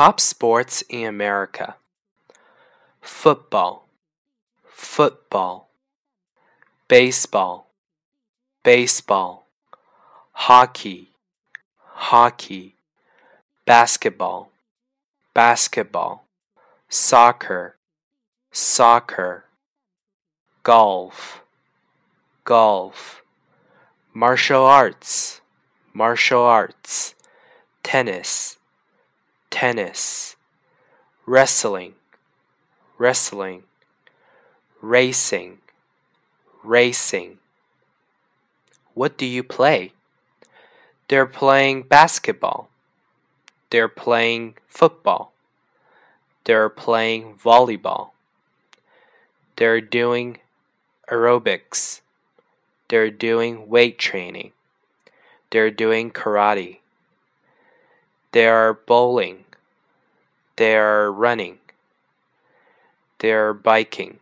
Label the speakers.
Speaker 1: Top sports in America. Football, football, baseball, baseball, hockey, hockey, basketball, basketball, soccer, soccer, golf, golf, martial arts, martial arts, tennis, tennis, wrestling, wrestling, racing, racing. What do you play? They're playing basketball. They're playing football. They're playing volleyball. They're doing aerobics. They're doing weight training. They're doing karate. They're bowling. They're running. They're biking.